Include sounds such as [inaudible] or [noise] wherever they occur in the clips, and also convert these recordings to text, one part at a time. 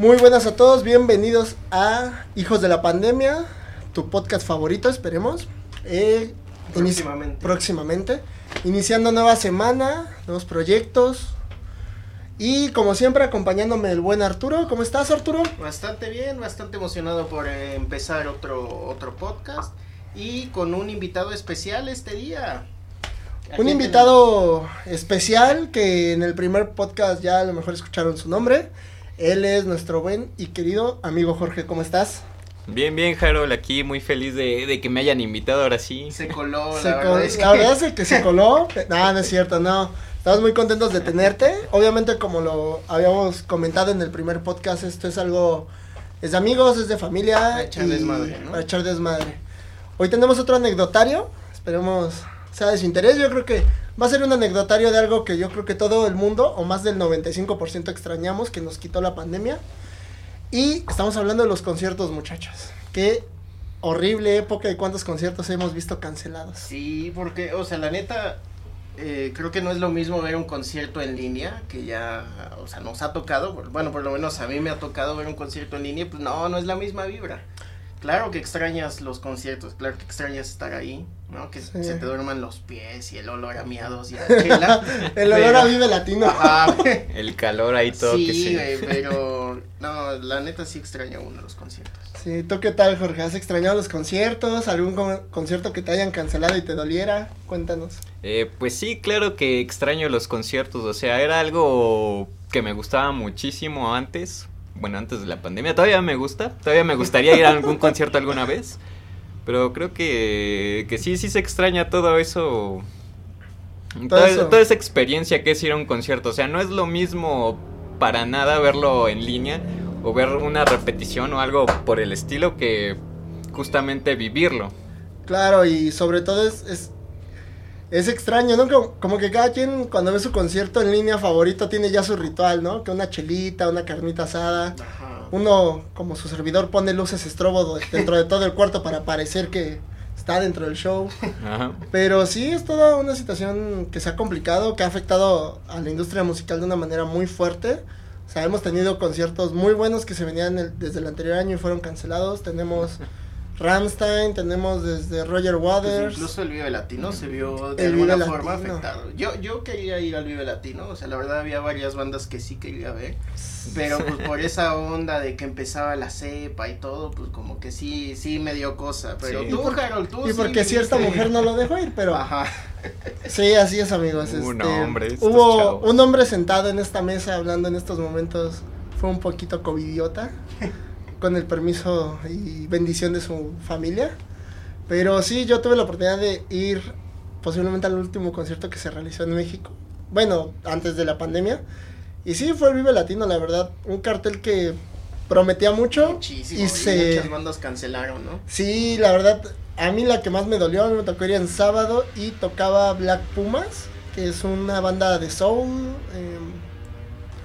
Muy buenas a todos, bienvenidos a Hijos de la Pandemia, tu podcast favorito, esperemos. Eh, inici- Próximamente. próximamente. Iniciando nueva semana, nuevos proyectos. Y como siempre, acompañándome el buen Arturo. ¿Cómo estás, Arturo? Bastante bien, bastante emocionado por eh, empezar otro, otro podcast y con un invitado especial este día. ¿A Un invitado especial que en el primer podcast ya a lo mejor escucharon su nombre. Él es nuestro buen y querido amigo Jorge. ¿Cómo estás? Bien, bien, Harold, aquí muy feliz de, de que me hayan invitado ahora sí. Se coló, Se la col- verdad es que... la verdad es que se coló. No, no es cierto, no. Estamos muy contentos de tenerte. Obviamente, como lo habíamos comentado en el primer podcast, esto es algo. Es de amigos, es de familia. Para echar desmadre, ¿no? Para echar desmadre. Hoy tenemos otro anecdotario. Esperemos sea de su interés. Yo creo que va a ser un anecdotario de algo que yo creo que todo el mundo, o más del 95% extrañamos, que nos quitó la pandemia. Y estamos hablando de los conciertos, muchachos. Qué horrible época y cuántos conciertos hemos visto cancelados. Sí, porque, o sea, la neta, eh, creo que no es lo mismo ver un concierto en línea, que ya, o sea, nos ha tocado, bueno, por lo menos a mí me ha tocado ver un concierto en línea, pues no, no es la misma vibra. Claro que extrañas los conciertos, claro que extrañas estar ahí, ¿no? Que Sí. se te duerman los pies y el olor a miados y a [laughs] chela. El olor a pero- Vive Latino. [laughs] Ajá, El calor ahí todo que sí, se... güey, pero no, la neta sí extraña uno los conciertos. Sí, ¿tú qué tal, Jorge? ¿Has extrañado los conciertos? ¿Algún con- concierto que te hayan cancelado y te doliera? Cuéntanos. Eh, pues sí, claro que extraño los conciertos, o sea, era algo que me gustaba muchísimo antes, bueno, antes de la pandemia, todavía me gusta, todavía me gustaría ir a algún [laughs] concierto alguna vez, pero creo que, que sí, sí se extraña todo eso, Todo toda, esa experiencia que es ir a un concierto, o sea, no es lo mismo para nada verlo en línea o ver una repetición o algo por el estilo que justamente vivirlo. Claro, y sobre todo es, es, es extraño, ¿no? Como, como que cada quien cuando ve su concierto en línea favorito tiene ya su ritual, ¿no? Que una chelita, una carnita asada. Ajá. Uno, como su servidor, pone luces estrobo de- dentro de todo el cuarto para parecer que está dentro del show. Ajá. Pero sí, es toda una situación que se ha complicado, que ha afectado a la industria musical de una manera muy fuerte. O sea, hemos tenido conciertos muy buenos que se venían el- desde el anterior año y fueron cancelados. Tenemos Ramstein, tenemos desde Roger Pues Waters. incluso el Vive Latino se vio de El alguna Vive forma Latino. afectado. Yo, yo quería ir al Vive Latino, o sea, la verdad había varias bandas que sí quería ver, pero pues [laughs] por esa onda de que empezaba la cepa y todo, pues como que sí, sí me dio cosa. Pero Sí. tú, por- Harold, tú y sí porque cierta viviste- mujer no lo dejó ir, pero Ajá. sí, así es amigos. Uh, no, este, hombre, estos hubo chavos. un hombre sentado en esta mesa hablando en estos momentos, fue un poquito covidiota, [laughs] con el permiso y bendición de su familia. Pero sí, yo tuve la oportunidad de ir posiblemente al último concierto que se realizó en México. Bueno, antes de la pandemia. Y sí, fue el Vive Latino, la verdad. Un cartel que prometía mucho. Muchísimo. y Y se... muchas bandas cancelaron, ¿no? Sí, la verdad, a mí la que más me dolió, a mí me tocó ir en sábado y tocaba Black Pumas, que es una banda de soul. em,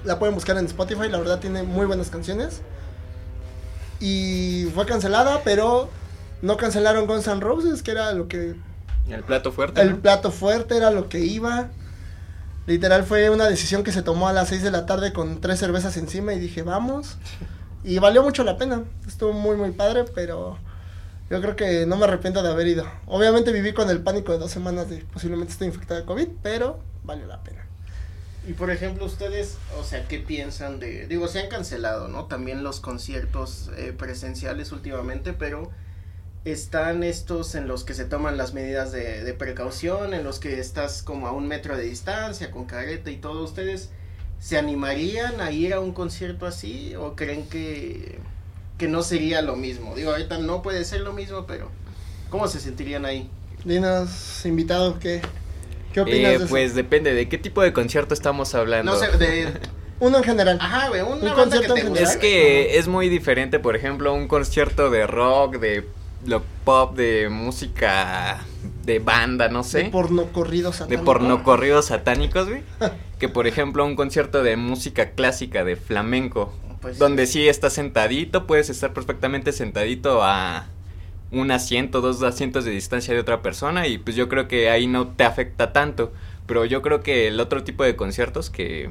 la pueden buscar en Spotify, la verdad tiene muy buenas canciones. Y fue cancelada, pero no cancelaron Guns N' Roses, que era lo que... El plato fuerte. El ¿no? plato fuerte era lo que iba. Literal fue una decisión que se tomó a las 6 de la tarde con tres cervezas encima y dije, vamos. Y valió mucho la pena. Estuvo muy, muy padre, pero yo creo que no me arrepiento de haber ido. Obviamente viví con el pánico de dos semanas de posiblemente estoy infectada de COVID, pero valió la pena. Y por ejemplo, ustedes, o sea, ¿qué piensan de...? Digo, se han cancelado, ¿no? También los conciertos eh, presenciales últimamente, pero están estos en los que se toman las medidas de, de precaución, en los que estás como a un metro de distancia, con careta y todo. ¿Ustedes se animarían a ir a un concierto así o creen que, que no sería lo mismo? Digo, ahorita no puede ser lo mismo, pero ¿cómo se sentirían ahí? Dinos, invitado, ¿qué, qué opinas Eh, de eso? pues depende de qué tipo de concierto estamos hablando. No sé, de... Uno en general. Ajá, güey, Un banda concierto que en general. Es que es muy diferente, por ejemplo, un concierto de rock, de lo pop, de música de banda, no sé. De porno corrido de satánico. pornocorridos satánicos, güey. [laughs] que por ejemplo un concierto de música clásica, de flamenco. Pues, donde sí estás sentadito, puedes estar perfectamente sentadito a un asiento, dos asientos de distancia de otra persona y pues yo creo que ahí no te afecta tanto. Pero yo creo que el otro tipo de conciertos que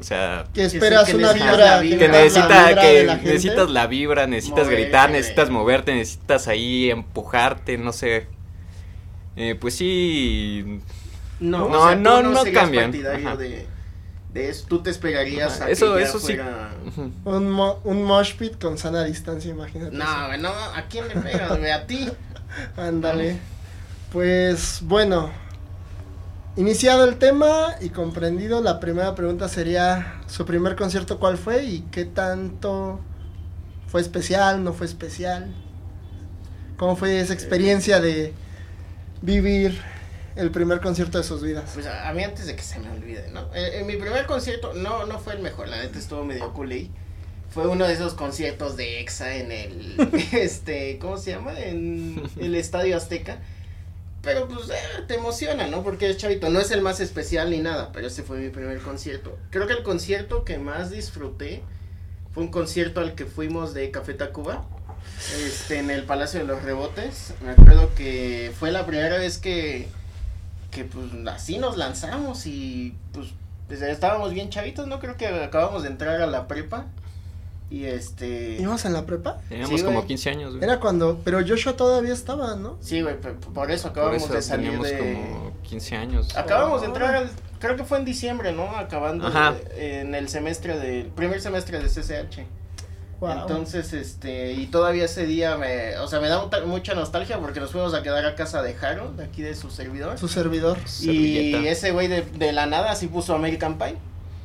O sea, Que esperas que una vibra. la vibra. que la necesita, vibra que de la gente. necesitas la vibra, necesitas gritar, necesitas moverte, necesitas ahí empujarte, no sé. Eh, pues sí, No, No, o sea, no, no, no serías cambian. partidario Ajá. de, de eso. Tú te esperarías a eso- que ya eso sí. fuera... Un, mo- un mosh pit con sana distancia, imagínate. No, güey, no, ¿a quién le pegas, güey? A ti. [laughs] Ándale. Pues bueno, iniciado el tema y comprendido, la primera pregunta sería, ¿su primer concierto cuál fue y qué tanto fue especial, no fue especial? ¿Cómo fue esa experiencia de vivir el primer concierto de sus vidas? Pues a, a mí antes de que se me olvide, ¿no? Eh, en mi primer concierto no, no fue el mejor, la neta estuvo medio culé. Fue uno de esos conciertos de EXA en el, [laughs] este, ¿cómo se llama? En el Estadio Azteca. Pero pues eh, te emociona, ¿no? Porque es chavito, no es el más especial ni nada, pero ese fue mi primer concierto. Creo que el concierto que más disfruté fue un concierto al que fuimos de Café Tacuba, este, en el Palacio de los Rebotes. Me acuerdo que fue la primera vez que, que pues así nos lanzamos y pues desde estábamos bien chavitos, ¿no? Creo que acabamos de entrar a la prepa y este... ¿Ibas en la prepa? Teníamos Sí, como güey. 15 años, güey. Era cuando, pero Joshua todavía estaba, ¿no? Sí, güey, por eso Por acabamos eso de salir teníamos de... como 15 años. Acabamos de Oh. entrar al, creo que fue en diciembre, ¿no? Acabando de- en el semestre del, primer semestre de CCH. Wow. Entonces, este, y todavía ese día me, o sea, me da mucha- mucha nostalgia porque nos fuimos a quedar a casa de Harold, de aquí de su servidor. Su servidor. Y Servilleta. ese güey de, de la nada así puso American Pie.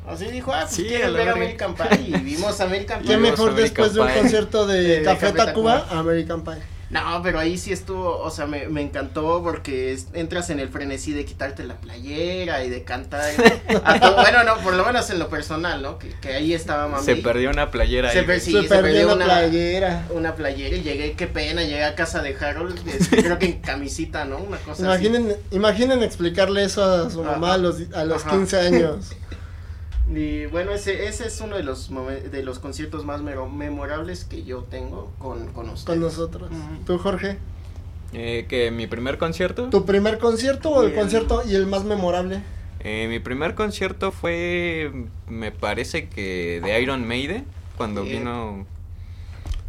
Así dijo, ah, pues Sí, quieren ver. American Pie y vimos [laughs] American ¿Qué Pie. Vimos mejor American después de un Pie. concierto de, De Café Café Tacuba? Tacuba. American Pie. No, pero ahí sí estuvo, o sea, me, me encantó porque es- entras en el frenesí de quitarte la playera y de cantar. a [laughs] to- bueno, no, por lo menos en lo personal, ¿no? Que, que ahí estaba mami. Se perdió una playera Se ahí. per- güey. sí, se se perdió una- playera. Una playera y llegué, qué pena, llegué a casa de Harold, este, creo que en camisita, ¿no? Una cosa Imaginen, imaginen explicarle eso a su Ajá. mamá a los, a los Ajá. 15 años. [laughs] Y bueno, ese, ese es uno de los de los conciertos más mero- memorables que yo tengo con, con ustedes. con nosotros. Ujú. ¿Tú, Jorge? Eh, que mi primer concierto. ¿Tu primer concierto o el concierto y el más memorable? Eh, mi primer concierto fue, me parece que de Iron Maiden, cuando vino,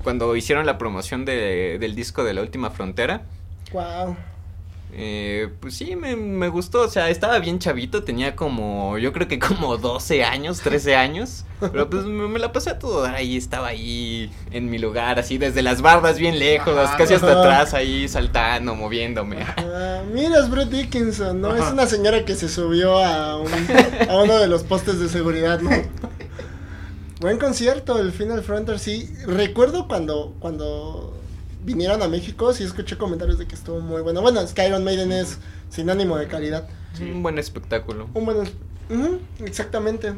cuando hicieron la promoción de- del disco de La Última Frontera. Wow. Eh, pues sí, me, me gustó, o sea, estaba bien chavito, tenía como, yo creo que como 12 años, 13 años, pero pues me, me la pasé a todo dar ahí, estaba ahí en mi lugar, así desde las bardas bien lejos, Ajá. casi hasta Ajá. atrás ahí saltando, moviéndome. Ah, mira, es Bruce Dickinson, ¿no? Ajá. Es una señora que se subió a, un- a uno de los postes de seguridad, ¿no? Buen concierto, el Final Frontier, sí. Recuerdo cuando, cuando vinieron a México, sí escuché comentarios de que estuvo muy bueno. Bueno, es que Iron Maiden es sinónimo de calidad. Sí. Un buen espectáculo. Un buen... exactamente.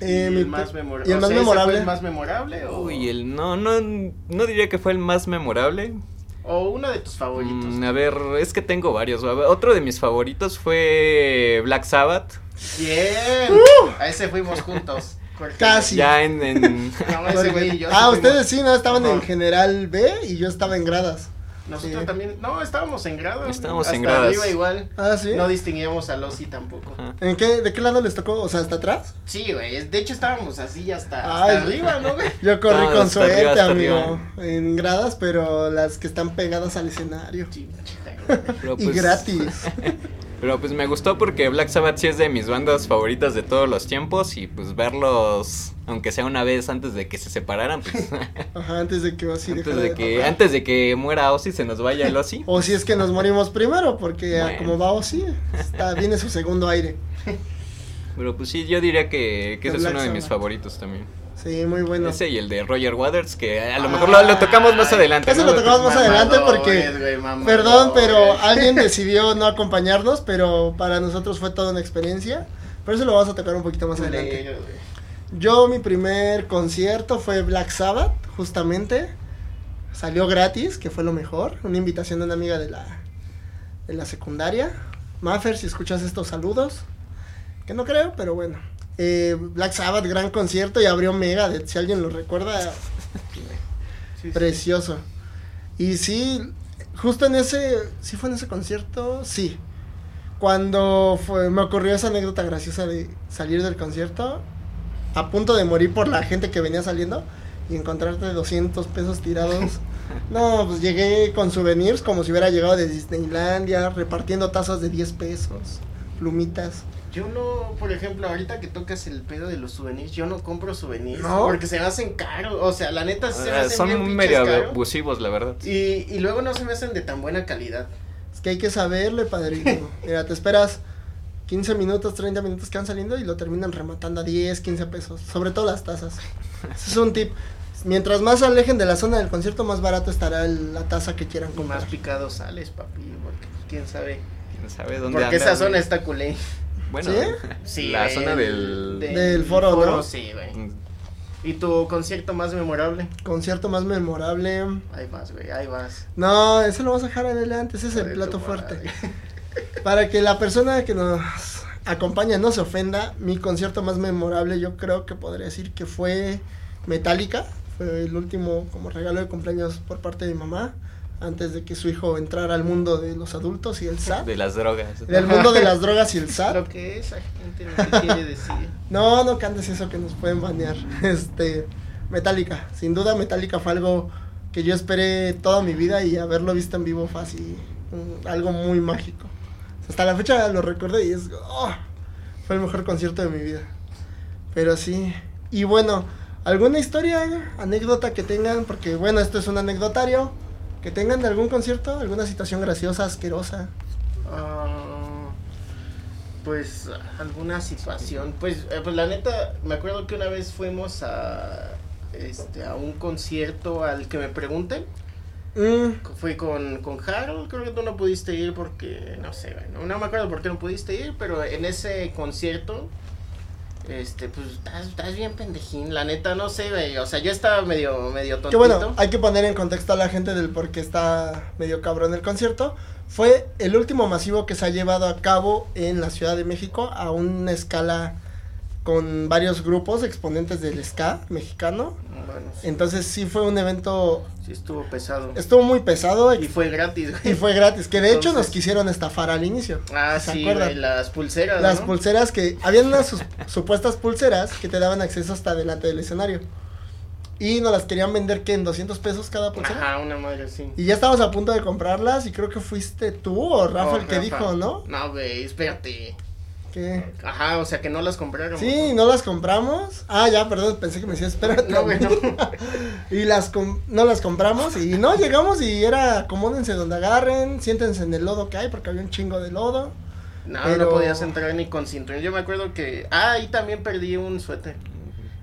Eh, y mi el más, te- memora- y el o más sea, ¿ese memorable. fue el más memorable o, Uy, el, no, no, no diría que fue el más memorable. o uno de tus favoritos? Mm, a ver, es que tengo varios. Otro de mis favoritos fue Black Sabbath. Bien, a ese fuimos juntos. Casi. Ya en, en- [laughs] No, ese güey y yo ah, ustedes sí, ¿no? Estaban en general B y yo estaba en gradas. Nosotros Sí. también, no, estábamos en gradas. Estábamos hasta en gradas. arriba igual. Ah, sí. No distinguíamos a Losi tampoco. Ajá. ¿En qué, ¿De qué lado les tocó? O sea, ¿hasta atrás? Sí, güey, de hecho estábamos así hasta, hasta arriba, ¿no, güey? Yo corrí No, con suerte, arriba, amigo. En gradas, pero las que están pegadas al escenario. Sí, chita, [laughs] güey. pero Y pues- gratis. [laughs] Pero pues me gustó porque Black Sabbath sí es de mis bandas favoritas de todos los tiempos y pues verlos, aunque sea una vez antes de que se separaran, pues [laughs] Ajá, antes de que Ozzy antes de de que tocar. antes de que muera Ozzy se nos vaya el Ozzy. O si es que nos morimos primero, porque Bueno. como va Ozzy, está, viene su segundo aire. Pero pues sí, yo diría que, que ese es uno de mis favoritos también. Sí, muy bueno. Ese y el de Roger Waters, que a lo mejor lo, lo tocamos más adelante. ese ¿no? lo tocamos más adelante porque- mamadores. Perdón, pero alguien decidió no acompañarnos, pero para nosotros fue toda una experiencia. Pero eso lo vamos a tocar un poquito más adelante. Yo, mi primer concierto fue Black Sabbath, justamente. Salió gratis, que fue lo mejor. Una invitación de una amiga de la, de la secundaria. Maffer, si escuchas estos saludos. Que no creo, pero bueno. Eh, Black Sabbath, gran concierto y abrió Megadeth. Si alguien lo recuerda, [laughs] Sí, sí. precioso. Y sí, justo en ese, ¿sí fue en ese concierto? Sí. Cuando fue, me ocurrió esa anécdota graciosa de salir del concierto, a punto de morir por la gente que venía saliendo y encontrarte 200 pesos tirados. [laughs] No, pues llegué con souvenirs como si hubiera llegado de Disneylandia, repartiendo tazas de 10 pesos, plumitas. Yo no, por ejemplo, ahorita que tocas el pedo de los souvenirs, yo no compro souvenirs. ¿No? Porque se me hacen caros. O sea, la neta sí se me Ah, hacen Son bien medio abusivos, la verdad. Y, y luego no se me hacen de tan buena calidad. Es que hay que saberle, padrino. [laughs] Mira, te esperas 15 minutos, 30 minutos que van saliendo y lo terminan rematando a 10, 15 pesos. Sobre todo las tazas. Ese es un tip. Mientras más se alejen de la zona del concierto, más barato estará el- la taza que quieran comprar. Más picado sales, papi. Porque quién sabe. ¿Quién sabe dónde Porque esa zona güey? está culé. Bueno, ¿Sí? [laughs] Sí, la zona del... Del foro, ¿no? Sí, güey. ¿Y tu concierto más memorable? Concierto más memorable. Ahí vas, güey, ahí vas. No, ese lo vas a dejar adelante, ese es el plato fuerte. [laughs] Para que la persona que nos acompaña no se ofenda, mi concierto más memorable yo creo que podría decir que fue Metallica. Fue el último como regalo de cumpleaños por parte de mi mamá, antes de que su hijo entrara al mundo de los adultos y el [laughs] SAT. De las drogas. Del mundo de las drogas y el [laughs] Lo SAT. que esa gente lo que quiere decir. No, no cantes eso que nos pueden banear. [laughs] Este, Metallica. Sin duda Metallica fue algo que yo esperé toda mi vida y haberlo visto en vivo fue así, un- algo muy mágico. Hasta la fecha lo recuerdo y es, oh, fue el mejor concierto de mi vida. Pero sí. Y bueno, ¿alguna historia, anécdota que tengan? Porque bueno, esto es un anecdotario. Que tengan de algún concierto, alguna situación graciosa, asquerosa. Ah, pues alguna situación. Pues, eh, pues la neta, me acuerdo que una vez fuimos a este a un concierto al que me pregunten. Mm, Fui con, con Harold, creo que tú no pudiste ir porque, no sé, no, no me acuerdo por qué no pudiste ir, pero en ese concierto, este, pues, estás, estás bien pendejín, la neta, no sé, güey, o sea, yo estaba medio, medio tontito. Que bueno, hay que poner en contexto a la gente del por qué está medio cabrón el concierto. Fue el último masivo que se ha llevado a cabo en la Ciudad de México a una escala con varios grupos exponentes del ska mexicano. Bueno, sí, Entonces sí fue un evento, sí estuvo pesado. estuvo muy pesado Y fue gratis, y güey. fue gratis, que de hecho nos quisieron estafar al inicio. Ah, ¿Se sí, güey, las pulseras, Las ¿no? pulseras que, habían unas sus- [laughs] supuestas pulseras que te daban acceso hasta delante del escenario. Y nos las querían vender que en 200 pesos cada pulsera. Ajá, una madre así. Y ya estábamos a punto de comprarlas y creo que fuiste tú o Rafa Oh, el que Rafa. dijo, ¿no? No, güey, espérate. Ajá, o sea, que no las compraron. sí, no las compramos. Ah, ya, perdón, pensé que me decías, espérate. No, güey, no. [laughs] y las com- no las compramos y no llegamos y era acomódense donde agarren, siéntense en el lodo que hay porque había un chingo de lodo. No, Pero- no podías entrar ni con cinturón. Yo me acuerdo que. Ah, ahí también perdí un suéter.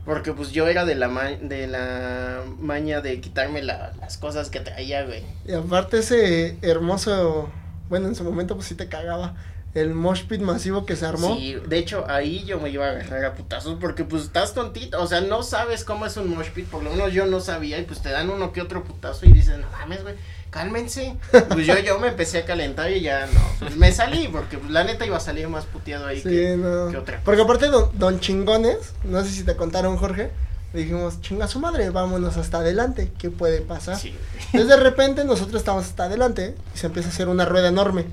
Porque pues yo era de la, ma- de la maña de quitarme la- las cosas que traía, güey. Y aparte ese hermoso, bueno, en su momento pues sí te cagaba el mosh pit masivo que se armó. Sí, de hecho ahí yo me iba a agarrar a putazos porque pues estás tontito, o sea, no sabes cómo es un mosh pit, por lo menos yo no sabía y pues te dan uno que otro putazo y dices, no mames, güey, cálmense. Pues yo, yo me empecé a calentar y ya no, pues me salí porque pues, la neta iba a salir más puteado ahí Sí, que, no. que otra Porque aparte don, don Chingones, no sé si te contaron Jorge, dijimos, chinga su madre, vámonos hasta adelante, ¿qué puede pasar? Sí, Entonces de repente nosotros estamos hasta adelante y se empieza a hacer una rueda enorme.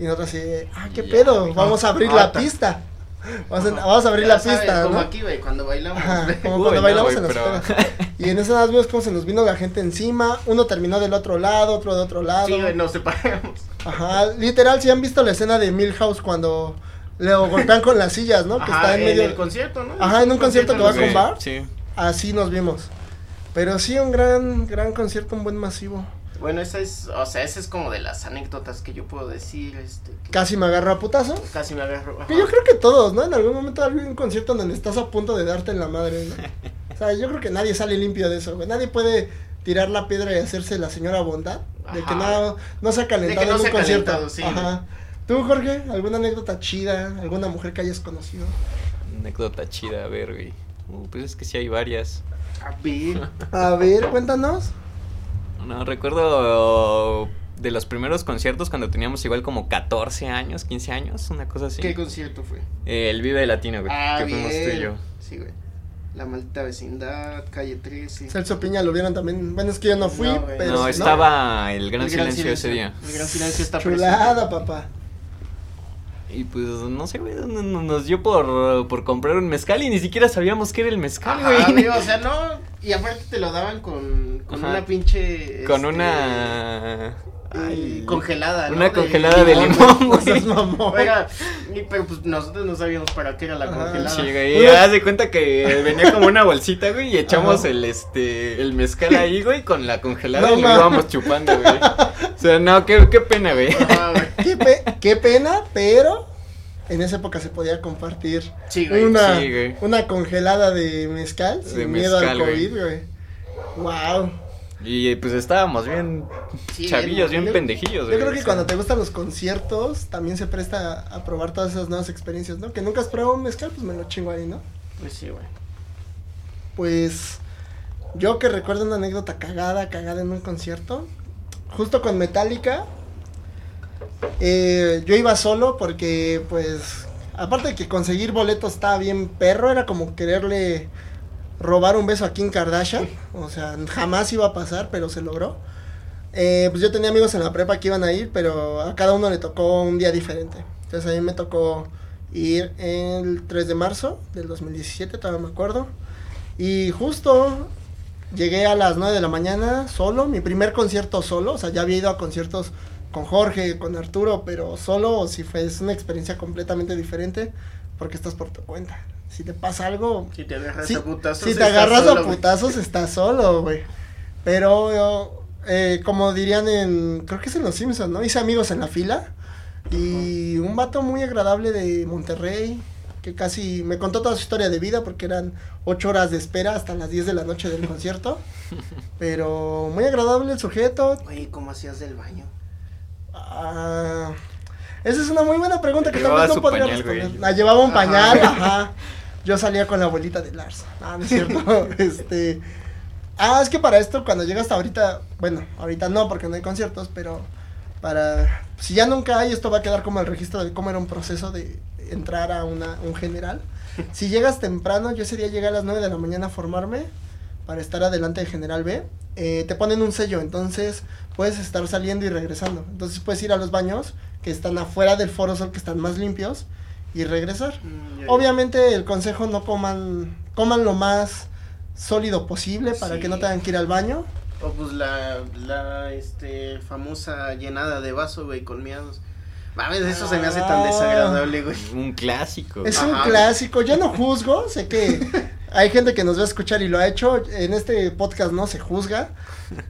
Y nosotros así, ah, qué Ya, pedo, vamos a abrir la ta- pista. Vamos a, Ajá. vamos a abrir Ya la sabes, pista, Como ¿no? aquí, güey, cuando bailamos. Ajá, como Uy, cuando no, bailamos en las pero-. Y en más vimos cómo se nos vino la gente encima. Uno terminó del otro lado, otro de otro lado. Sí, güey, nos separamos. Ajá, literal, si han visto la escena de Milhouse cuando le golpean con las sillas, ¿no? Que Ajá, está en en medio. el concierto, ¿no? Ajá, en un concierto que va con bar. Sí. Así nos vimos. Pero sí, un gran, gran concierto, un buen masivo. Bueno, esa es, o sea, esa es como de las anécdotas que yo puedo decir, este, que Casi me agarró a putazos. casi me agarro. ajá. Que yo creo que todos, ¿no? En algún momento hay un concierto donde estás a punto de darte en la madre, ¿no? [laughs] O sea, yo creo que nadie sale limpio de eso, güey. Nadie puede tirar la piedra y hacerse la señora bondad. De que no, no se ha calentado no en un se ha concierto. calentado, sí, Ajá. ¿Tú, Jorge? ¿Alguna anécdota chida? ¿Alguna mujer que hayas conocido? Anécdota chida, a ver, güey. Uh, pues es que sí hay varias. A ver, A ver, cuéntanos. No, recuerdo de los primeros conciertos cuando teníamos igual como 14 años, 15 años, una cosa así. ¿qué concierto fue? Eh, el Vive Latino, güey. Ah, que fuimos tú y yo. Sí, güey. La maldita vecindad, calle 13. Celso Piña lo vieron también. Bueno, es que yo no fui, No, pero. no, estaba el gran El gran silencio, ese día. El gran silencio está Chulada, presente. papá. Y pues, no sé, güey, no- no- nos dio por, por comprar un mezcal y ni siquiera sabíamos qué era el mezcal, Ajá, güey. güey, o sea, no, y aparte te lo daban con, con Ajá. una pinche... Con este, una... ay, congelada, ¿no? Una congelada de limón, güey. [laughs] mamón. Oiga, y, pero pues nosotros no sabíamos para qué era la congelada. Sí, güey, y haz de cuenta que venía como una bolsita, güey, y echamos Ajá. el, este, el mezcal ahí, güey, con la congelada No, y lo íbamos chupando, güey. O sea, no, qué, qué pena, güey. Ajá, güey. Qué, pe- qué pena, pero en esa época se podía compartir Sí, güey. una, sí, güey. una congelada de mezcal sin De miedo al mezcal. COVID, güey. Wow. Y pues estábamos bien Sí, chavillos, bien Yo- pendejillos, Yo güey. creo que cuando te gustan los conciertos, también se presta a probar todas esas nuevas experiencias, ¿no? Que nunca has probado un mezcal, pues me lo chingo ahí, ¿no? Pues sí, güey. Pues yo que recuerdo una anécdota cagada, cagada en un concierto, justo con Metallica, eh, yo iba solo porque pues aparte de que conseguir boletos estaba bien perro, era como quererle robar un beso a Kim Kardashian, o sea, jamás iba a pasar, pero se logró. Eh, pues yo tenía amigos en la prepa que iban a ir, pero a cada uno le tocó un día diferente. Entonces a mí me tocó ir el 3 de marzo del 2017, todavía me acuerdo. Y justo llegué a las 9 de la mañana solo, mi primer concierto solo, o sea, ya había ido a conciertos con Jorge, con Arturo, pero solo, si fue es una experiencia completamente diferente, porque estás por tu cuenta. Si te pasa algo, Si te agarras si, a putazos. si te estás agarras solo, a putazos, estás solo, güey. Pero, yo, eh, como dirían en, creo que es en Los Simpsons, ¿no? Hice amigos en la fila. Y un vato muy agradable de Monterrey, que casi me contó toda su historia de vida porque eran ocho horas de espera hasta las 10 de la noche del concierto. [laughs] Pero muy agradable el sujeto. Oye, ¿cómo hacías del baño? Ah, esa es una muy buena pregunta que tal vez no podría pañal, güey. responder. La llevaba un Ajá. pañal, ajá. Yo salía con la abuelita de Lars. Ah, no es cierto. [laughs] este. Ah, es que para esto, cuando llega hasta ahorita, bueno, ahorita no, porque no hay conciertos, pero para. Si ya nunca hay, esto va a quedar como el registro de cómo era un proceso de entrar a una, un general. Si llegas temprano, yo ese día llegué a las 9 de la mañana a formarme para estar adelante de General B. eh, te ponen un sello, entonces puedes estar saliendo y regresando. Entonces puedes ir a los baños que están afuera del Foro Sol, que están más limpios, y regresar. Mm. Obviamente el consejo no coman, coman lo más sólido posible para Sí. que no tengan que ir al baño. O pues la, la, este, famosa llenada de vaso, güey, con miados. Mames, eso se me hace tan Ah. desagradable, güey. Un clásico. Es Ajá. un clásico, yo no juzgo, sé que [laughs] hay gente que nos va a escuchar y lo ha hecho, en este podcast no se juzga,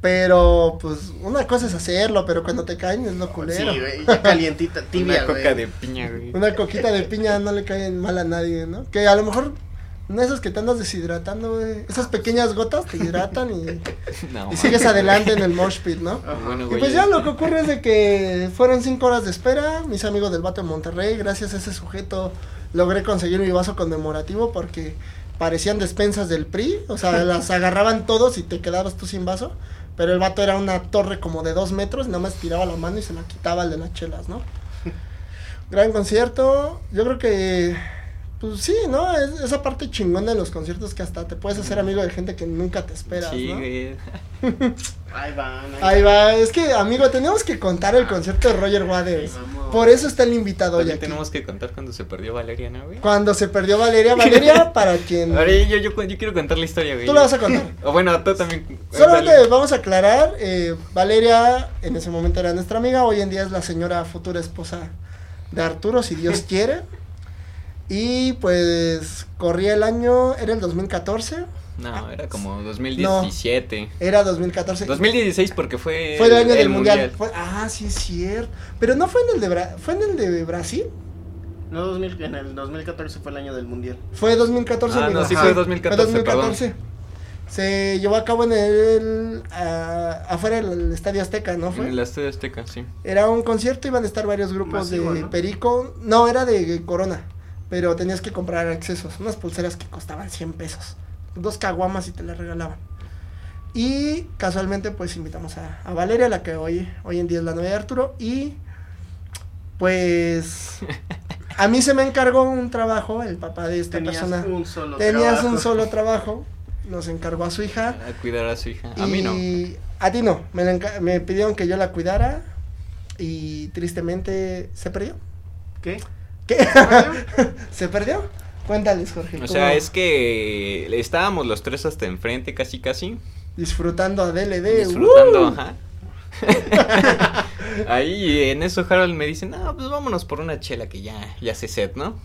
pero pues una cosa es hacerlo, pero cuando te caen es lo Sí, culero. güey, ya calientita, tibia, Una coca güey. de piña, güey. Una coquita de piña no le cae mal a nadie, ¿no? Que a lo mejor no esas que te andas deshidratando, güey. Esas pequeñas gotas te hidratan y, [laughs] No, y sigues adelante en el mosh pit, ¿no? Bueno, Y güey. pues ya lo que ocurre es de que fueron cinco horas de espera, mis amigos del vato de Monterrey, gracias a ese sujeto logré conseguir mi vaso conmemorativo porque parecían despensas del PRI, o sea, [laughs] las agarraban todos y te quedabas tú sin vaso, pero el vato era una torre como de dos metros, nada más tiraba la mano y se la quitaba el de las chelas, ¿no? [laughs] Gran concierto, yo creo que, pues sí, ¿no? Es, esa parte chingona de los conciertos que hasta te puedes hacer amigo de gente que nunca te esperas, Sí, ¿no? güey. [laughs] Ahí van, Ahí va, es que amigo, tenemos que contar el concierto de Roger Waters. Por eso está el invitado hoy aquí. tenemos que contar cuando se perdió Valeria, ¿no, güey? Cuando se perdió Valeria, Valeria, [laughs] para quien Ahora yo, yo, yo quiero contar la historia, güey. tú lo vas a contar. [laughs] O bueno, tú también. Solamente Dale. vamos a aclarar, eh, Valeria en ese momento era nuestra amiga, hoy en día es la señora futura esposa de Arturo, si Dios quiere. Y pues corría el año, era el 2014, No, era como 2017. era 2014. 2016 porque fue. Fue el año del mundial. Fue- ah, sí es cierto. Pero no fue en el de Bra- fue en el de Brasil. No, 2000, en el 2014 fue el año del mundial. Fue 2014. Ah, no, sí fue 2014, Fue 2014. Se llevó a cabo en el. ah, afuera del Estadio Azteca, ¿no En fue? el Estadio Azteca, sí. Era un concierto, iban a estar varios grupos Masivo, de ¿no? Perico. No, era de Corona. Pero tenías que comprar accesos. Unas pulseras que costaban 100 pesos. Dos caguamas y te las regalaban. Y casualmente, pues invitamos a, a Valeria, la que hoy, hoy en día es la novia de Arturo. Y pues. A mí se me encargó un trabajo, el papá de esta Tenías persona. un solo Tenías trabajo. un solo trabajo. Nos encargó a su hija. A cuidar a su hija. A mí no. Y a ti no. Me, me pidieron que yo la cuidara. Y tristemente se perdió. ¿Qué? ¿Qué? ¿Se perdió? [laughs] ¿Se perdió? Cuéntales, Jorge. O ¿cómo- sea, es que estábamos los tres hasta enfrente, casi casi. Disfrutando a DLD. Disfrutando, ¡uh! [laughs] ajá. [laughs] Ahí en eso Harold me dice, no, pues vámonos por una chela que ya, ya se set, ¿no?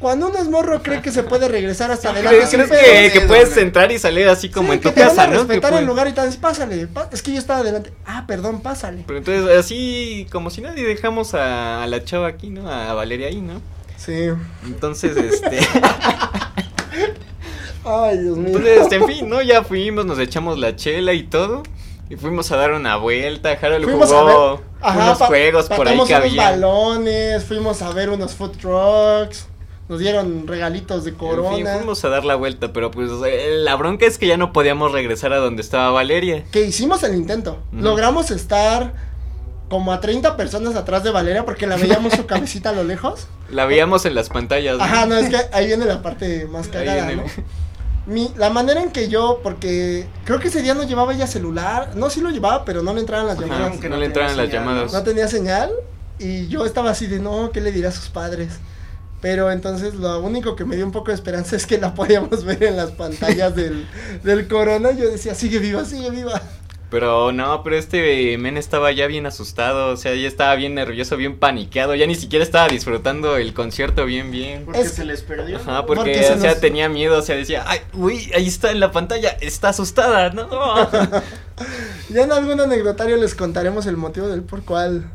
Cuando uno es morro cree que se puede regresar hasta ¿Crees, adelante. crees pedos. que, puedes entrar y salir así como Sí, en tu que te van casa, a ¿no? Que respetar el lugar y tal, pásale, es que yo estaba adelante. Ah, perdón, pásale. Pero entonces así como si nadie dejamos a, a la chava aquí, ¿no? A Valeria ahí, ¿no? Sí. Entonces, [laughs] este... Ay, Dios mío. Entonces, este, en fin, ¿no? Ya fuimos, nos echamos la chela y todo. Y fuimos a dar una vuelta. Harold Fuimos a jugó ver ajá, unos pa- juegos por ahí que unos había. balones, fuimos a ver unos food trucks, nos dieron regalitos de En fin, corona. fuimos a dar la vuelta, pero pues eh, la bronca es que ya no podíamos regresar a donde estaba Valeria. Que hicimos el intento. Logramos estar como a 30 personas atrás de Valeria porque la veíamos su [laughs] cabecita a lo lejos. La veíamos en las pantallas. ¿no? Ajá, no, es que ahí viene la parte más Ahí cagada, ¿no? Mi, la manera en que yo, porque creo que ese día no llevaba ella celular, no, sí lo llevaba, pero no le entraban las Ajá, llamadas. que no no le entraban tenía las señal, llamadas. No tenía señal y yo estaba así de no, ¿qué le dirá a sus padres? Pero entonces lo único que me dio un poco de esperanza es que la podíamos ver en las pantallas del, [laughs] del corona. Yo decía, sigue viva, sigue viva. Pero no, pero este men estaba ya bien asustado, o sea, ya estaba bien nervioso, bien paniqueado, ya ni siquiera estaba disfrutando el concierto bien, bien. Porque Es- se les perdió. Ajá, porque, Porque se o sea, nos- tenía miedo, o sea, decía, ay, uy, ahí está en la pantalla, está asustada, ¿no? [laughs] Ya en algún anecdotario les contaremos el motivo del por cual.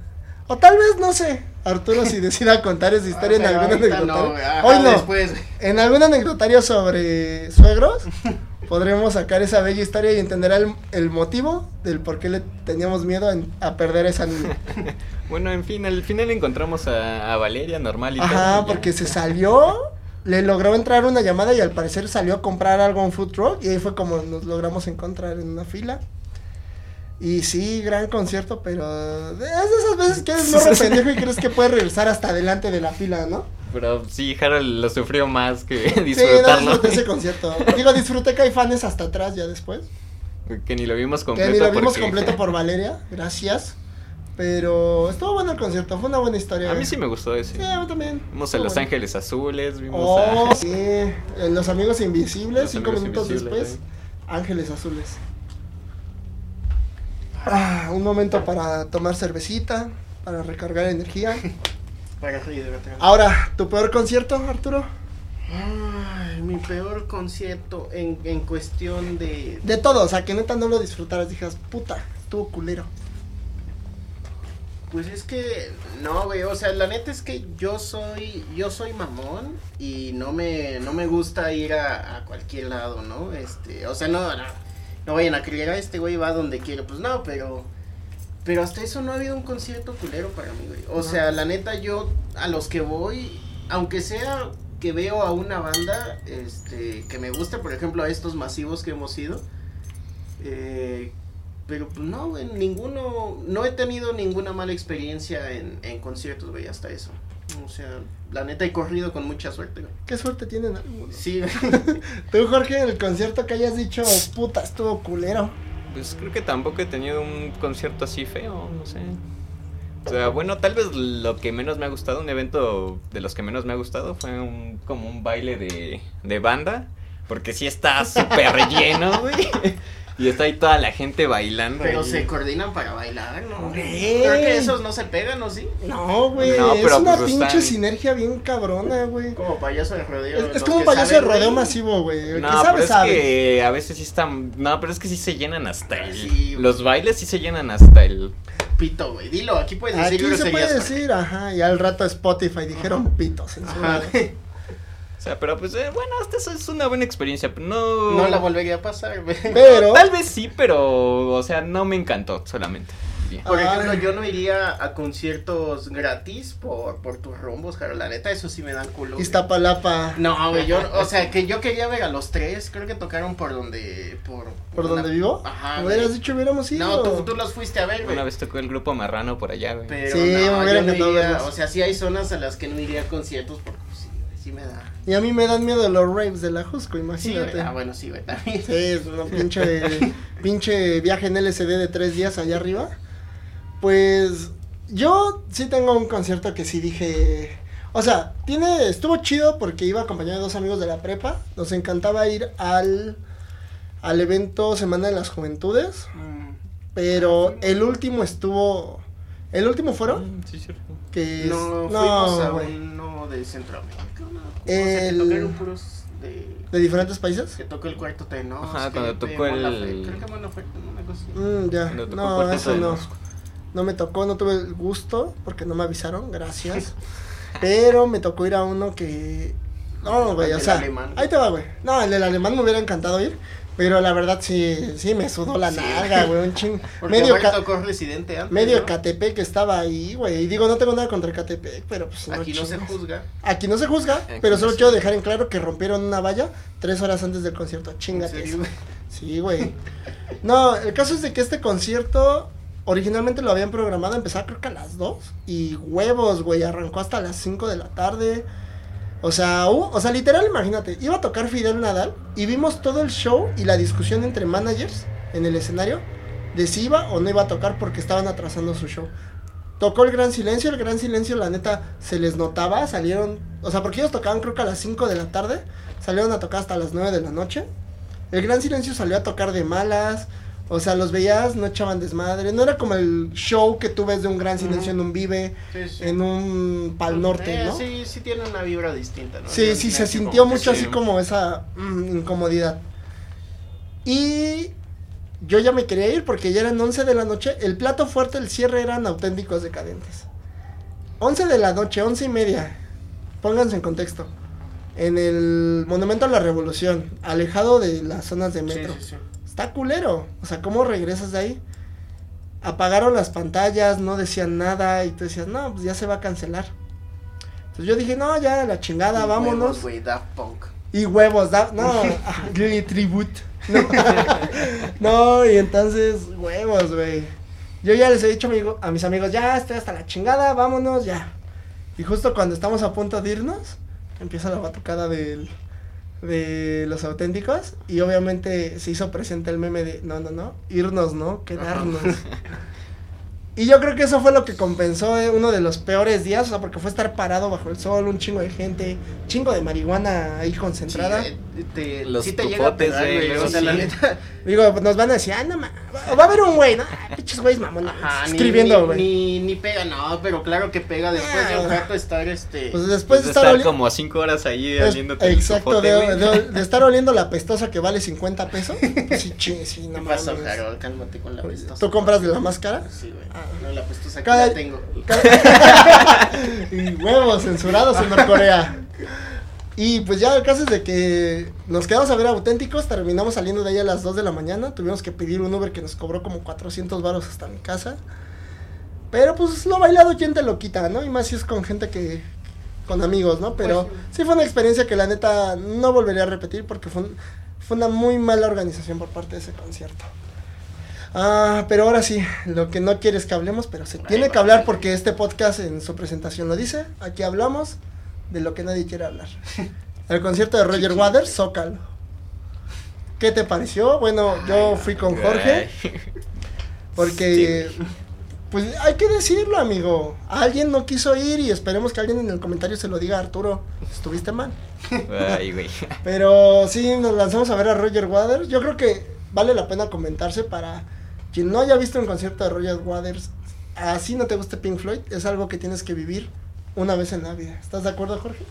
O tal vez, no sé, Arturo si decida contar esa historia Ah, en algún anecdotario. no, ajá, Hoy no. Después. En algún anecdotario sobre suegros, [laughs] podremos sacar esa bella historia y entender el, el motivo del por qué le teníamos miedo en- a perder a esa niña. [laughs] bueno, en fin, al final encontramos a, a Valeria normal y todo, Ajá, porque se salió, le logró entrar una llamada y al parecer salió a comprar algo a un food truck y ahí fue como nos logramos encontrar en una fila. Y sí, gran concierto, pero es de esas veces que eres morro [laughs] pendejo y crees que puedes regresar hasta adelante de la fila, ¿no? Pero sí, Harold lo sufrió más que Sí, no disfrutarlo. [laughs] disfruté ese concierto. Digo, disfruté Caifanes hasta atrás ya después. que ni lo vimos Que completo. ni lo vimos porque- completo [laughs] por Valeria, gracias. Pero estuvo bueno el concierto, fue una buena historia. A mí sí me gustó ese. Sí, a mí también. Vimos a Los bueno. Ángeles Azules, vimos Oh, a... sí. Los Amigos Invisibles, Los cinco Amigos minutos Invisibles, después. Ángeles Azules. Ah, un momento para tomar cervecita, para recargar energía. [laughs] Ahora, ¿tu peor concierto, Arturo? Ay, mi peor concierto en, en cuestión de... De todo, o sea, que neta no lo disfrutaras, dijeras, puta, estuvo culero. Pues es que no, güey, o sea, la neta es que yo soy yo soy mamón y no me no me gusta ir a, a cualquier lado, ¿no? Este, o sea, no no, no vayan a creer a este güey va donde quiere, pues no, pero pero hasta eso no ha habido un concierto culero para mí, güey. O sea, la neta yo a los que voy, aunque sea que veo a una banda este que me gusta, por ejemplo, a estos masivos que hemos ido eh, pero pues no, güey, ninguno, no he tenido ninguna mala experiencia en, en conciertos, güey, hasta eso. O sea, la neta he corrido con mucha suerte, güey. ¿Qué suerte tienen algunos? Sí, güey. [laughs] Tú, Jorge, el concierto que hayas dicho, puta, estuvo culero. Pues creo que tampoco he tenido un concierto así feo, no sé. O sea, bueno, tal vez lo que menos me ha gustado, un evento de los que menos me ha gustado fue un como un baile de, de banda, porque sí está súper lleno, güey. [laughs] Y está ahí toda la gente bailando. Pero ahí. se coordinan para bailar, ¿no? Güey. Creo que esos no se pegan, ¿o sí? No, güey, No, es pero una pues pinche están- sinergia bien cabrona, güey. Como payaso de rodeo. Es, es como un payaso de rodeo güey. masivo, güey. No, que pero sabe, es sabe. que a veces sí están. No, pero es que sí se llenan hasta el. Sí, güey. los bailes sí se llenan hasta el. Pito, güey. Dilo, aquí puedes decir Aquí se puede decir, ajá, y al rato Spotify dijeron pitos. censurado. Ajá. O sea, pero pues eh, bueno, eso es una buena experiencia, pero no. No la volvería a pasar. Pero, Tal vez sí, pero. O sea, no me encantó solamente. Bien. Por Ay. ejemplo, yo no iría a conciertos gratis por, por tus rumbos, Jaro. La neta, eso sí me dan culo. Iztapalapa. No, güey, yo, o sea, que yo quería ver a los tres, creo que tocaron por donde, por... ¿Por una- donde vivo? Ajá, Me hubieras dicho hubiéramos ido. No, tú, tú los fuiste a ver, güey. Una vez tocó el grupo marrano por allá, güey. Pero Sí, me hubiera no iría, o sea, sí hay zonas a las que no iría a conciertos porque pues, sí, güey, sí me da. Y a mí me dan miedo los raves de la Jusco, imagínate. ah, bueno, sí, güey, también. Sí, es una pinche, [laughs] pinche viaje en LSD de tres días allá arriba. Pues yo sí tengo un concierto que sí dije, O sea, tiene, estuvo chido porque iba acompañado de dos amigos de la prepa. Nos encantaba ir al, al evento Semana de las Juventudes. Mm, Pero el último estuvo. ¿El último fueron? Mm, Sí, cierto. Que No, fuimos a güey. uno de Centroamérica. ¿no? O El- sea, que tocaron puros de... ¿De diferentes países? Que tocó el cuarto tenor. Ajá, cuando tocó el- Creo que Mon Laferte, una cosa así. Mm, ya. Tocó No, eso no. No me tocó, no tuve el gusto porque no me avisaron, gracias. [laughs] Pero me tocó ir a uno que. No, güey, o sea. alemán. Ahí te va, güey. No, el del alemán me hubiera encantado ir. Pero la verdad sí, sí me sudó la nalga, güey. Un ching. [laughs] Porque Medio, ca- tocó Residente antes, medio ¿no? Catepec estaba ahí, güey. Y digo, no tengo nada contra Catepec, pero pues Aquí no se juzga. Aquí no se juzga, Aquí pero no solo se quiero dejar en claro que rompieron una valla tres horas antes del concierto. ¿En Chingate? Sí, güey. No, el caso es de que este concierto originalmente lo habían programado, empezaba creo que a las 2 y huevos, güey, arrancó hasta las 5 de la tarde. O sea, hu- o sea, literal, imagínate, iba a tocar Fidel Nadal y vimos todo el show y la discusión entre managers en el escenario de si iba o no iba a tocar porque estaban atrasando su show. Tocó el Gran Silencio, el Gran Silencio la neta se les notaba, salieron, o sea, porque ellos tocaban creo que a las 5 de la tarde, salieron a tocar hasta las 9 de la noche. El Gran Silencio salió a tocar de malas, o sea, los veías, no echaban desmadre, no era como el show que tú ves de un Gran Silencio en un Vive, Sí, sí. en un Pal Norte, Eh, ¿no? Sí, sí tiene una vibra distinta, ¿no? Sí, sí, se sintió mucho sí. así como esa mm, incomodidad. Y yo ya me quería ir porque ya eran 11 de la noche. El plato fuerte, el cierre eran auténticos decadentes. 11 de la noche, 11 y media. Pónganse en contexto. En el Monumento a la Revolución, alejado de las zonas de Sí, metro. sí, sí. Está culero. O sea, ¿cómo regresas de ahí? Apagaron las pantallas, no decían nada y tú decías, no, pues ya se va a cancelar. Entonces yo dije, no, ya la chingada, Y vámonos. huevos, güey, Daft Punk. Y huevos, da, no, [laughs] [laughs] Tribute. No, [laughs] no, y entonces, huevos, güey. Yo ya les he dicho amigo, a mis amigos, ya estoy hasta la chingada, vámonos, ya. Y justo cuando estamos a punto de irnos, empieza la batucada del, de los auténticos. Y obviamente se hizo presente el meme de, no, no, no, irnos, no, quedarnos. [laughs] Y yo creo que eso fue lo que compensó eh, uno de los peores días, o sea, porque fue estar parado bajo el sol, un chingo de gente, chingo de marihuana ahí concentrada. Sí, eh, te, Los sí te llega a tupotes, pegar, güey, O sea, la sí. neta. Digo, pues nos van a decir, ah, no ma, va va a haber un güey, ¿no? Ah, Pinches güeyes. Ajá, ni- escribiendo, ni, güey. ni, ni pega, no, pero claro que pega después de un Ah. rato estar este. Pues después Pues de de estar, estar como cinco horas ahí el Exacto, sopote, de, güey. de- de estar oliendo la pestosa que vale 50 pesos. Pues sí, ching, sí, no [laughs] ¿Qué. Harold? Cálmate con la pestosa. ¿Tú compras de la máscara? Sí, güey. Ah. No, la pestosa aquí Cada- la tengo. [laughs] y huevos censurados en Norcorea. Y pues ya el caso es de que nos quedamos a ver auténticos, terminamos saliendo de ahí a las 2 de la mañana, tuvimos que pedir un Uber que nos cobró como 400 varos hasta mi casa. Pero pues lo bailado quién te lo quita, ¿no? Y más si es con gente que con amigos, ¿no? Pero Pues, sí fue una experiencia que la neta no volvería a repetir porque fue, un- fue una muy mala organización por parte de ese concierto. Ah, pero ahora sí, lo que no quieres que hablemos, pero se tiene que hablar porque este podcast en su presentación lo dice. Aquí hablamos de lo que nadie quiere hablar. [laughs] El concierto de Roger Waters, Zócalo. ¿Qué te pareció? Bueno, yo fui con Jorge [laughs] porque, pues hay que decirlo, amigo. Alguien no quiso ir y esperemos que alguien en el comentario se lo diga a Arturo. Estuviste mal. Ay, güey. [laughs] Pero sí, nos lanzamos a ver a Roger Waters. Yo creo que vale la pena comentarse para quien no haya visto un concierto de Roger Waters. Así no te guste Pink Floyd, es algo que tienes que vivir una vez en la vida. ¿Estás de acuerdo, Jorge?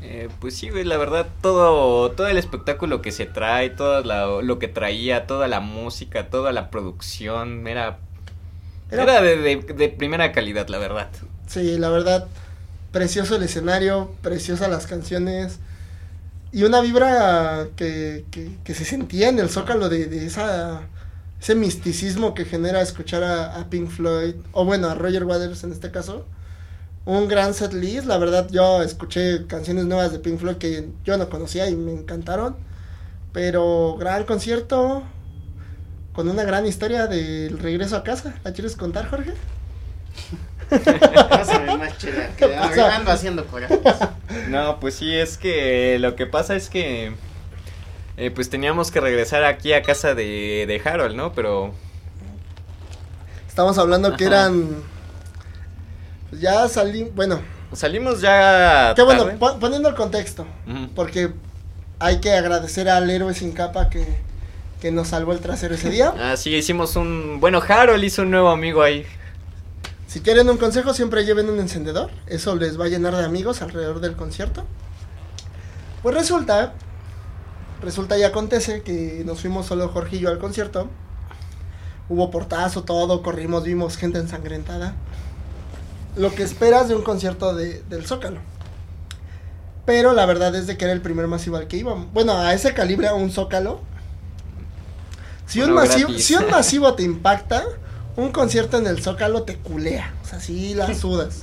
Eh, pues sí, la verdad, todo, todo el espectáculo que se trae, todo la- lo que traía, toda la música, toda la producción, era, Era- era, de, de- de primera calidad, la verdad. Sí, la verdad, precioso el escenario, preciosas las canciones y una vibra que, que, que se sentía en el zócalo de, de esa, ese misticismo que genera escuchar a, a Pink Floyd, o bueno, a Roger Waters en este caso. Un gran set list, la verdad yo escuché canciones nuevas de Pink Floyd que yo no conocía y me encantaron. Pero gran concierto con una gran historia del regreso a casa. ¿La quieres contar, Jorge? [laughs] Pásame más chela. ¿Qué Que [laughs] pasa? ando haciendo corajes. No, pues sí, es que lo que pasa es que eh, pues teníamos que regresar aquí a casa de, de Harold, ¿no? Pero Estamos hablando que eran. pues ya salí. Bueno, Salimos ya. Qué bueno, pon- poniendo el contexto, porque hay que agradecer al héroe sin capa que, que nos salvó el trasero ese día. [laughs] Ah, sí, hicimos un. Bueno, Harold hizo un nuevo amigo ahí. Si quieren un consejo, siempre lleven un encendedor. Eso les va a llenar de amigos alrededor del concierto. Pues resulta, resulta y acontece que nos fuimos solo Jorge y yo al concierto. Hubo portazo, todo, corrimos, vimos gente ensangrentada. Lo que esperas de un concierto de- del Zócalo. Pero la verdad es de que era el primer masivo al que íbamos. Bueno, a ese calibre, a un Zócalo. Si un, masivo, gratis. si un masivo te impacta, un concierto en el Zócalo te culea. O sea, sí la [laughs] sudas.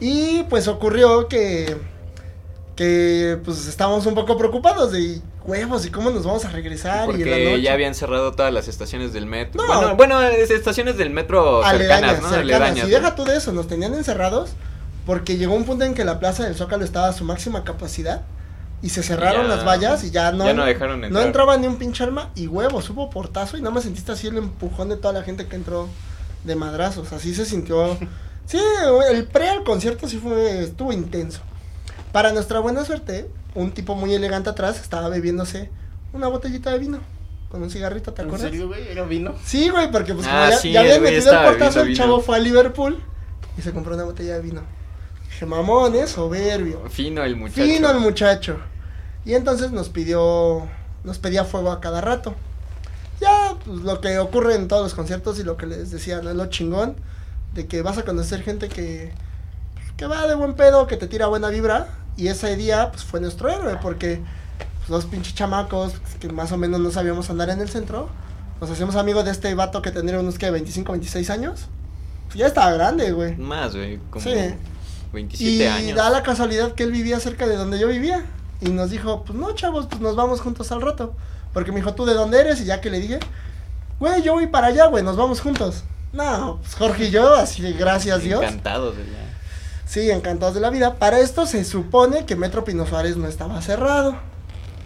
Y pues ocurrió que, que pues estábamos un poco preocupados de huevos y cómo nos vamos a regresar. y en la Porque noche. ya habían cerrado todas las estaciones del metro. No. Bueno, bueno, es- estaciones del metro aledañas, cercanas, ¿no? cercanas. Aledañas, Y ¿no? deja tú de eso, nos tenían encerrados porque llegó un punto en que la plaza del Zócalo estaba a su máxima capacidad y se cerraron Ya- las vallas y ya no, ya no dejaron no entrar. entraba ni un pinche arma y huevos, hubo portazo y nada más sentiste así el empujón de toda la gente que entró de madrazos, así se sintió. [laughs] Sí, el pre al concierto sí fue, estuvo intenso. Para nuestra buena suerte, un tipo muy elegante atrás estaba bebiéndose una botellita de vino con un cigarrito, ¿te ¿En acuerdas? serio, güey? ¿Era vino? Sí, güey, porque pues como Ah, ya, sí, ya habían metido el portazo, el chavo fue a Liverpool y se compró una botella de vino. Dije, mamón, es soberbio. Fino el muchacho. Fino el muchacho. Y entonces nos pidió, nos pedía fuego a cada rato. Ya, pues lo que ocurre en todos los conciertos y lo que les decía, ¿no? Es lo chingón de que vas a conocer gente que, que va de buen pedo, que te tira buena vibra. Y ese día, pues fue nuestro héroe, porque pues, los pinches chamacos que más o menos no sabíamos andar en el centro, nos hacemos amigos de este vato que tendría unos que 25, 26 años. Pues ya estaba grande, güey. Más, güey, como Sí. 27 Y años. da la casualidad que él vivía cerca de donde yo vivía. Y nos dijo, pues no, chavos, pues nos vamos juntos al rato. Porque me dijo, ¿tú de dónde eres? Y ya que le dije, güey, yo voy para allá, güey, nos vamos juntos. No, pues Jorge y yo, así de gracias Dios. Encantados de ya. Sí, encantados de la vida. Para esto se supone que Metro Pino Suárez no estaba cerrado.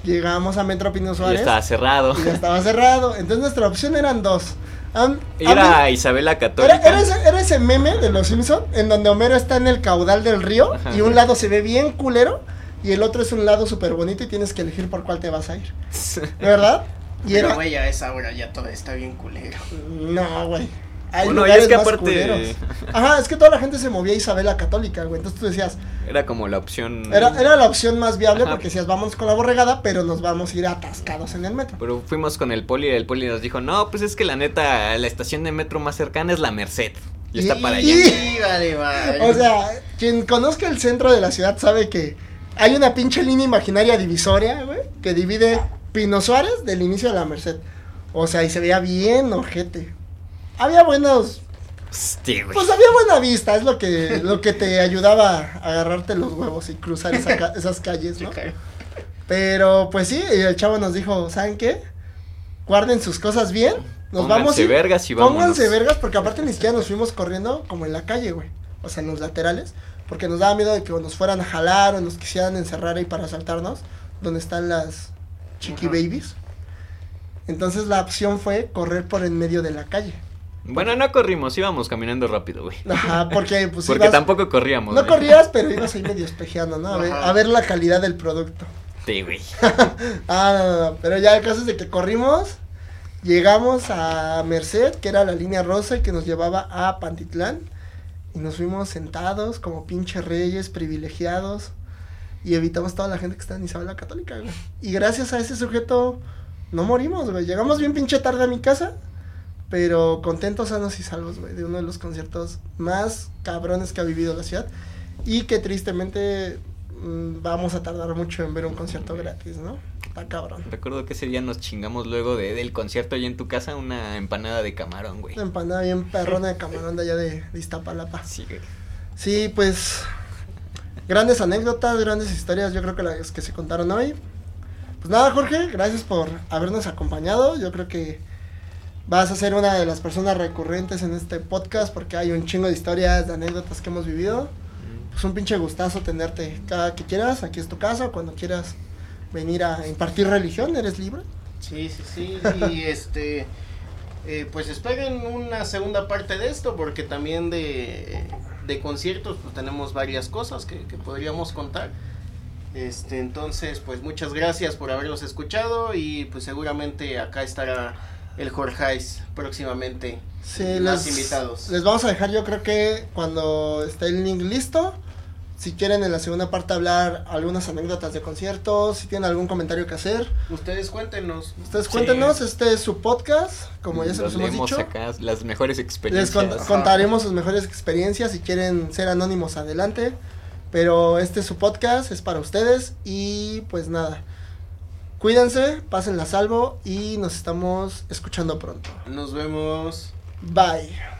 Llegamos a Metro Pino Ya Suárez. estaba cerrado. Y ya estaba cerrado. Entonces nuestra opción eran dos. Am- Era am- Isabela Católica. era, era ese, era ese meme de los Simpson en donde Homero está en el caudal del río Ajá. y un lado se ve bien culero y el otro es un lado súper bonito y tienes que elegir por cuál te vas a ir. [laughs] ¿Verdad? Y Pero, era... güey, a esa hora ya todo está bien culero. No, güey. Hay Bueno, y lugares es que más aparte- culeros. [laughs] Ajá, es que toda la gente se movía a Isabela Católica, güey. Entonces tú decías, Era como la opción. era, era la opción más viable Ajá. porque decías, vamos con la borregada, pero nos vamos a ir atascados en el metro. Pero fuimos con el poli y el poli nos dijo, no, pues es que la neta, la estación de metro más cercana es la Merced. Y está Y- para y- allá. [laughs] Sí, vale, vale. O sea, quien conozca el centro de la ciudad sabe que hay una pinche línea imaginaria divisoria, güey, que divide Pino Suárez del inicio de la Merced. O sea, y se veía bien ojete. Había buenos, Hostia, güey. pues había buena vista, es lo que, lo que te ayudaba a agarrarte los huevos y cruzar esa esas calles, ¿no? Pero pues sí, el chavo nos dijo, ¿saben qué? Guarden sus cosas bien. Nos vamos Pónganse ir. vergas y vámonos. Pónganse vergas porque aparte ni siquiera nos fuimos corriendo como en la calle, güey. O sea, en los laterales. Porque nos daba miedo de que nos fueran a jalar o nos quisieran encerrar ahí para asaltarnos. Donde están las chiqui babies. Entonces la opción fue correr por en medio de la calle. Bueno, no corrimos, íbamos caminando rápido, güey. Ajá, porque pues Porque ibas- tampoco corríamos. No güey. corrías, pero ibas ahí medio espejeando, ¿no? A ver, Ajá. a ver la calidad del producto. Sí, güey. [laughs] Ah, no, no, no, pero ya el caso es de que corrimos, llegamos a Merced, que era la línea rosa y que nos llevaba a Pantitlán, y nos fuimos sentados como pinches reyes privilegiados, y evitamos toda la gente que está en Isabel la Católica, güey. Y gracias a ese sujeto no morimos, güey. Llegamos bien pinche tarde a mi casa, pero contentos, sanos y salvos, güey, de uno de los conciertos más cabrones que ha vivido la ciudad, y que tristemente mm, vamos a tardar mucho en ver un concierto gratis, ¿no? Está cabrón. Recuerdo que ese día nos chingamos luego de, del concierto allá en tu casa una empanada de camarón, güey. Una empanada bien perrona de camarón de allá de, de Iztapalapa. Sí, güey. Sí, pues grandes anécdotas, grandes historias, yo creo que las que se contaron hoy. Pues nada, Jorge, gracias por habernos acompañado. Yo creo que vas a ser una de las personas recurrentes en este podcast porque hay un chingo de historias, de anécdotas que hemos vivido. Pues un pinche gustazo tenerte cada que quieras, aquí es tu casa, cuando quieras venir a impartir religión, eres libre. Sí, sí, sí. Y [laughs] este. eh, pues esperen una segunda parte de esto, porque también de, de conciertos, pues tenemos varias cosas que, que podríamos contar. Este, entonces, pues muchas gracias por haberlos escuchado y pues seguramente acá estará el Jorgeis próximamente. Sí, más les, invitados. les vamos a dejar yo creo que cuando esté el link listo, si quieren en la segunda parte hablar algunas anécdotas de conciertos, si tienen algún comentario que hacer, Ustedes cuéntenos. ustedes Sí. cuéntenos, este es su podcast, como ya se los hemos dicho. acá las mejores Les experiencias. cont- contaremos sus mejores experiencias, si quieren ser anónimos adelante, pero este es su podcast, es para ustedes y pues nada. Cuídense, pásenla a salvo y nos estamos escuchando pronto. Nos vemos. Bye.